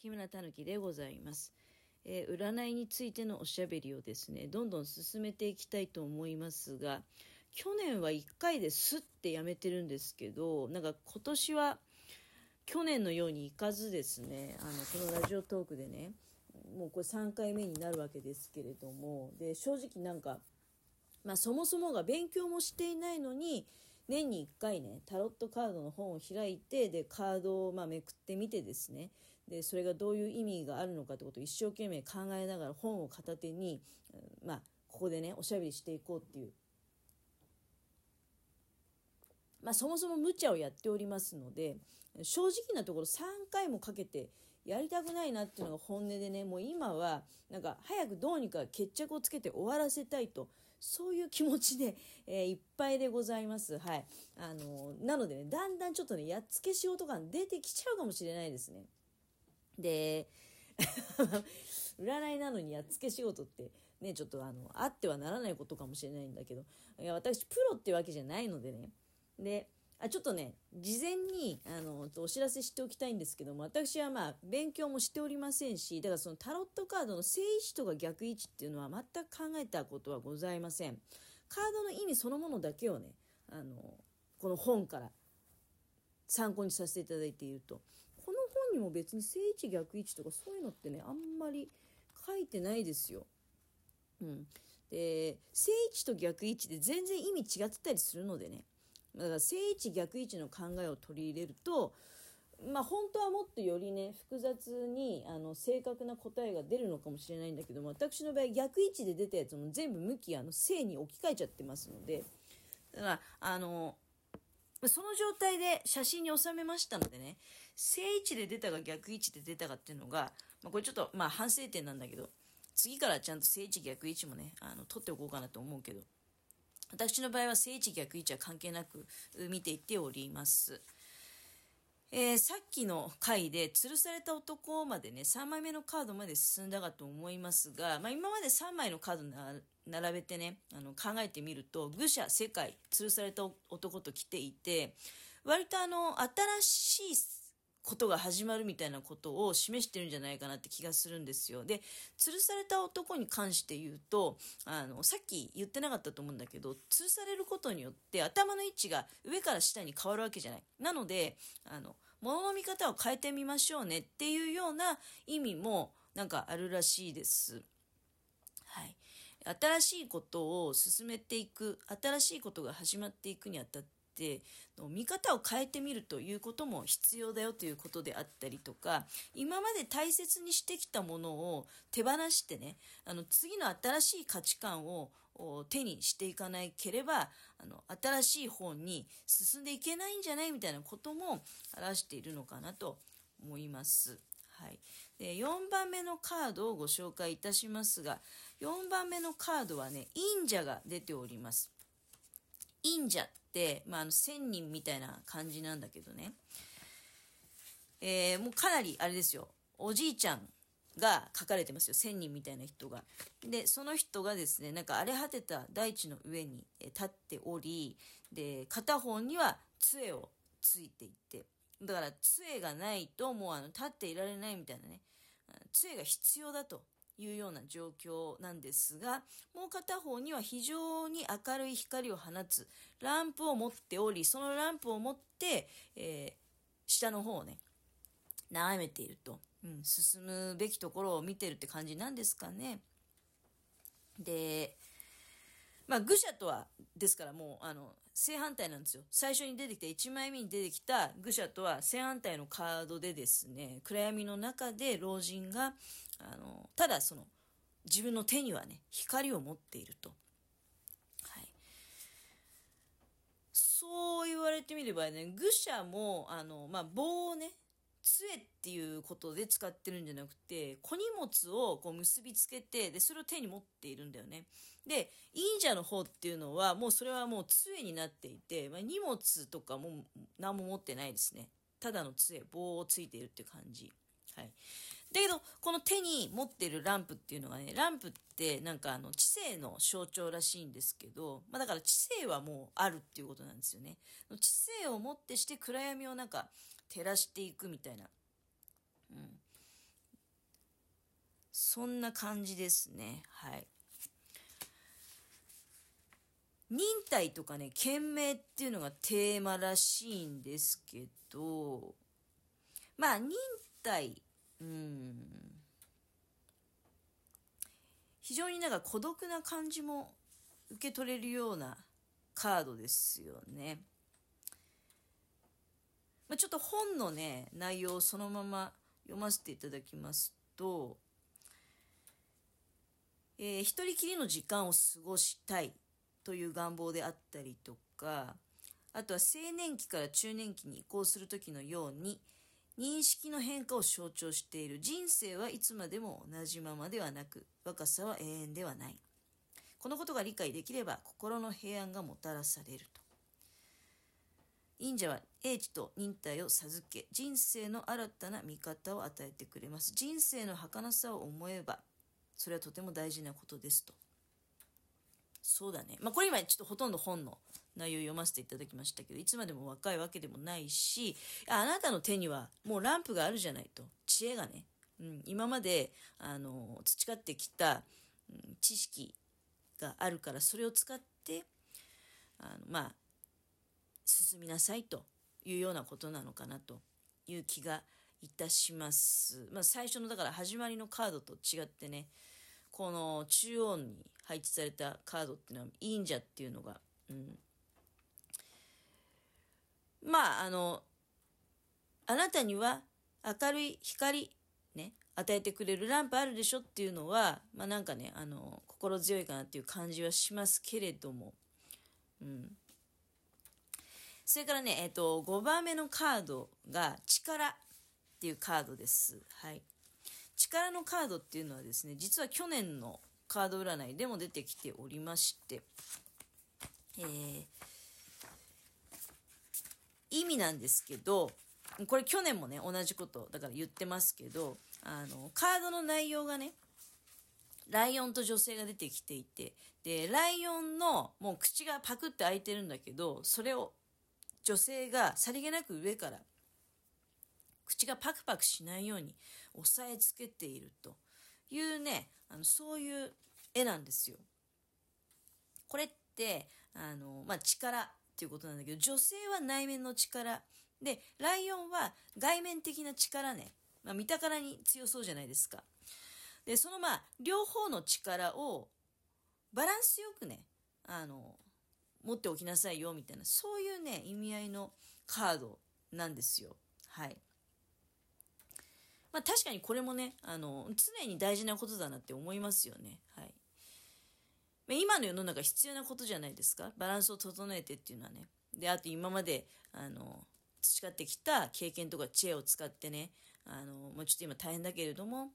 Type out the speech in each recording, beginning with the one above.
木村たぬきでございます、えー、占いについてのおしゃべりをですねどんどん進めていきたいと思いますが去年は1回ですってやめてるんですけどなんか今年は去年のようにいかずですねあのこのラジオトークでねもうこれ3回目になるわけですけれどもで正直なんか、まあ、そもそもが勉強もしていないのに年に1回ねタロットカードの本を開いてでカードをまめくってみてですねでそれがどういう意味があるのかってことを一生懸命考えながら本を片手に、まあ、ここでねおしゃべりしていこうっていうまあ、そもそも無茶をやっておりますので正直なところ3回もかけてやりたくないなっていうのが本音でねもう今はなんか早くどうにか決着をつけて終わらせたいとそういう気持ちで、えー、いっぱいでございます。はい。あのー、なのでね、だんだんちょっとね、やっつけ仕事感出てきちゃうかもしれないですね。で、占いなのにやっつけ仕事ってね、ちょっとあの、あってはならないことかもしれないんだけど、いや私、プロってわけじゃないのでね。で、あちょっとね、事前にあのお知らせしておきたいんですけども、私はまあ、勉強もしておりませんし、だからそのタロットカードの正位置とか逆位置っていうのは全く考えたことはございません。カードの意味そのものだけをね、あの、この本から参考にさせていただいていると。にも別に正位置逆位置とかそういうのってね、あんまり書いてないですよ。うん。で、正位置と逆位置で全然意味違ってたりするのでね。だから正位置逆位置の考えを取り入れるとまあ本当はもっとよりね複雑にあの正確な答えが出るのかもしれないんだけども私の場合逆位置で出たやつも全部向きあの正に置き換えちゃってますのでだからあのその状態で写真に収めましたのでね正位置で出たか逆位置で出たかっていうのが、まあ、これちょっとまあ反省点なんだけど次からちゃんと正位置逆位置もねあの取っておこうかなと思うけど私の場合は正位置逆位置は関係なく見ていっております。えー、さっきの回で吊るされた男までね、3枚目のカードまで進んだかと思いますが、まあ、今まで3枚のカード並べてね、あの考えてみると、愚者、世界、吊るされた男と来ていて、割とあの、新しいことが始まるみたいなことを示してるんじゃないかなって気がするんですよ。で、吊るされた男に関して言うと、あの、さっき言ってなかったと思うんだけど、吊るされることによって頭の位置が上から下に変わるわけじゃない。なので、あの、物の見方を変えてみましょうねっていうような意味もなんかあるらしいです。はい。新しいことを進めていく、新しいことが始まっていくにあたって、て見方を変えてみるということも必要だよということであったりとか今まで大切にしてきたものを手放してねあの次の新しい価値観を手にしていかなければあの新しい方に進んでいけないんじゃないみたいなことも表しているのかなと思います。はい、で4番目のカードをご紹介いたしますが4番目のカードはね忍者が出ております。忍者っ、まあ、あの、千人みたいな感じなんだけどね。えー、もうかなり、あれですよ。おじいちゃんが書かれてますよ。千人みたいな人が。で、その人がですね、なんか荒れ果てた大地の上に立っており、で、片方には杖をついていて、だから杖がないともうあの立っていられないみたいなね、杖が必要だというような状況なんですが、もう片方には非常に明るい光を放つランプを持っており、そのランプを持って、えー、下の方をね、眺めていると、うん、進むべきところを見てるって感じなんですかね。で、まあ、愚者とは、ですからもう、あの、正反対なんですよ。最初に出てきた、1枚目に出てきた愚者とは正反対のカードでですね、暗闇の中で老人が、あの、ただその、自分の手にはね、光を持っていると。はい。そう言われてみればね、愚者も、あの、まあ、棒をね、杖っていうことで使ってるんじゃなくて、小荷物をこう結びつけて、で、それを手に持っているんだよね。で、忍者の方っていうのは、もうそれはもう杖になっていて、まあ、荷物とかも何も持ってないですね。ただの杖、棒をついているっていう感じ。はい。だけど、この手に持ってるランプっていうのがね、ランプってなんかあの知性の象徴らしいんですけど、まあだから知性はもうあるっていうことなんですよね。知性をもってして暗闇をなんか照らしていくみたいな。うん。そんな感じですね。はい。忍耐とかね、懸命っていうのがテーマらしいんですけど、まあ、忍耐、うん、非常になんか孤独な感じも受け取れるようなカードですよね。まあ、ちょっと本のね、内容をそのまま読ませていただきますと、えー、一人きりの時間を過ごしたいという願望であったりとか、あとは青年期から中年期に移行する時のように、認識の変化を象徴している。人生はいつまでも同じままではなく若さは永遠ではない。このことが理解できれば心の平安がもたらされると。忍者は英知と忍耐を授け人生の新たな見方を与えてくれます。人生の儚さを思えばそれはとても大事なことですと。そうだね。まあこれ今ちょっとほとんど本の内容を読ませていただきましたけどいつまでも若いわけでもないしあなたの手にはもうランプがあるじゃないと知恵がね、うん、今まであの培ってきた、うん、知識があるからそれを使ってあのまあ進みなさいというようなことなのかなという気がいたします。まあ、最初のだから始まりのカードと違ってねこの中央に配置されたカードっていうのは忍者っていうのが、うん、まああのあなたには明るい光ね与えてくれるランプあるでしょっていうのはまあなんかねあの心強いかなっていう感じはしますけれども、うん、それからね、えっ、と、5番目のカードが力っていうカードです。はい。力のカードっていうのはですね、実は去年のカード占いでも出てきておりまして、えー、意味なんですけど、これ去年もね、同じことだから言ってますけど、あの、カードの内容がね、ライオンと女性が出てきていて、で、ライオンのもう口がパクって開いてるんだけど、それを女性がさりげなく上から口がパクパクしないように押さえつけているというねあのそういう絵なんですよ。これってあの、まあ、力っていうことなんだけど女性は内面の力。でライオンは外面的な力ね、まあ、見たからに強そうじゃないですか。でそのまあ両方の力をバランスよくねあの持っておきなさいよみたいなそういうね意味合いのカードなんですよ。はい。まあ確かにこれもねあの常に大事なことだなって思いますよね。今の世の中必要なことじゃないですかバランスを整えてっていうのはねであと今まであの培ってきた経験とか知恵を使ってねあのもうちょっと今大変だけれども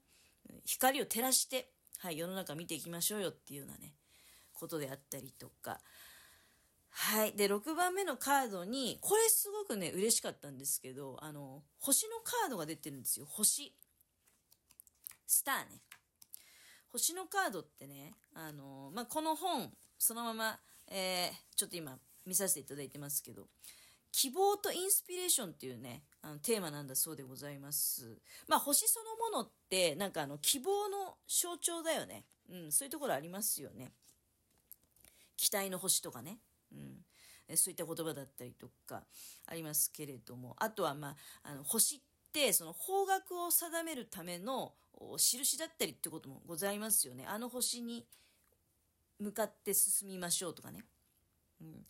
光を照らして、はい、世の中見ていきましょうよっていうようなねことであったりとかはい。で、6番目のカードに、これすごくね、嬉しかったんですけど、あの、星のカードが出てるんですよ。星。スターね。星のカードってね、あの、まあ、この本、そのまま、えー、ちょっと今見させていただいてますけど、希望とインスピレーションっていうね、あのテーマなんだそうでございます。まあ、星そのものって、なんかあの、希望の象徴だよね。うん、そういうところありますよね。期待の星とかね。うん、そういった言葉だったりとかありますけれどもあとは、まあ、あの星ってその方角を定めるための印だったりってこともございますよねあの星に向かって進みましょうとかね。うん、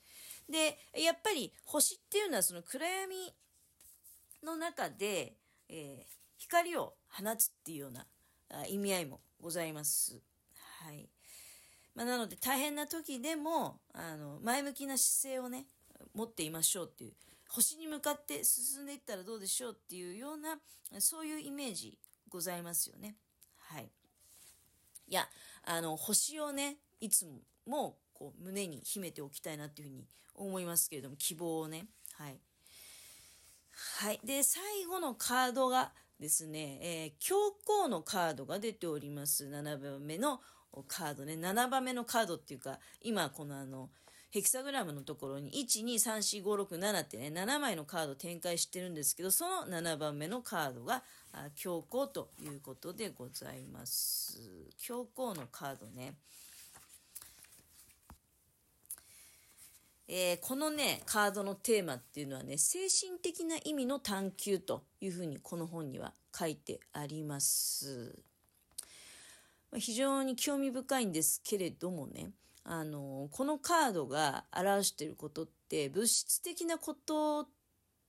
でやっぱり星っていうのはその暗闇の中で、えー、光を放つっていうような意味合いもございます。はい。まあ、なので大変な時でもあの前向きな姿勢をね持っていましょうっていう星に向かって進んでいったらどうでしょうっていうようなそういうイメージございますよね。はい。いやあの星をねいつもこう胸に秘めておきたいなっていうふうに思いますけれども希望をね。はい。はい。で最後のカードがですね、えー、教皇のカードが出ております。7番目のカードね、7番目のカードっていうか、今このあの、ヘキサグラムのところに1234567ってね7枚のカード展開してるんですけどその7番目のカードが強行ということでございます強行のカードねえー、このねカードのテーマっていうのはね精神的な意味の探求というふうにこの本には書いてあります。非常に興味深いんですけれどもねあのこのカードが表していることって物質的なこと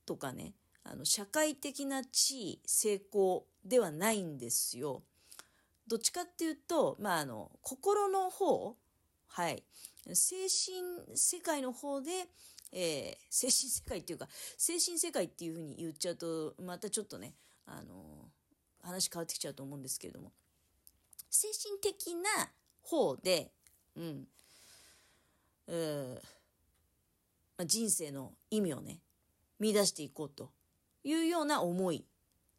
とかねあの社会的な地位成功ではないんですよ。どっちかっていうと、まあ、あの心の方、はい、精神世界の方で、えー、精神世界っていうか精神世界っていうふうに言っちゃうとまたちょっとね、あの話変わってきちゃうと思うんですけれども。精神的な方で、うん、まあ、人生の意味をね、見出していこうというような思い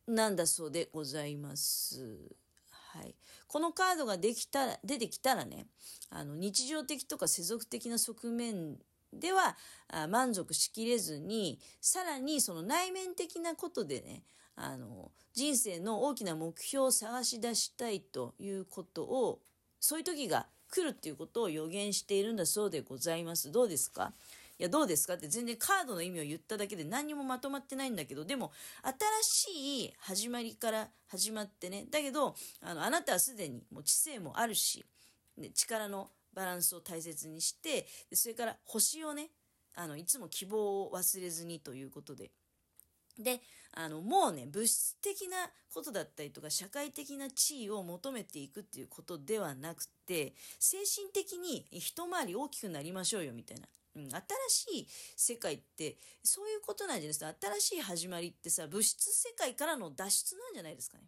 なんだそうでございます。はい。このカードができたら、出てきたらね、あの、日常的とか世俗的な側面ではあ満足しきれずに、さらにその内面的なことでね、あの、人生の大きな目標を探し出したいということを、そういう時が来るっていうことを予言しているんだそうでございます。どうですか？いや、どうですかって全然カードの意味を言っただけで何にもまとまってないんだけど、でも、新しい始まりから始まってね、だけど、あの、あなたはすでにもう知性もあるし、ね、力のバランスを大切にして、それから星をね、あの、いつも希望を忘れずにということで、であのもうね物質的なことだったりとか社会的な地位を求めていくっていうことではなくて精神的に一回り大きくなりましょうよみたいな。うん、新しい世界ってそういうことなんじゃないですか新しい始まりってさ物質世界からの脱出なんじゃないですかね。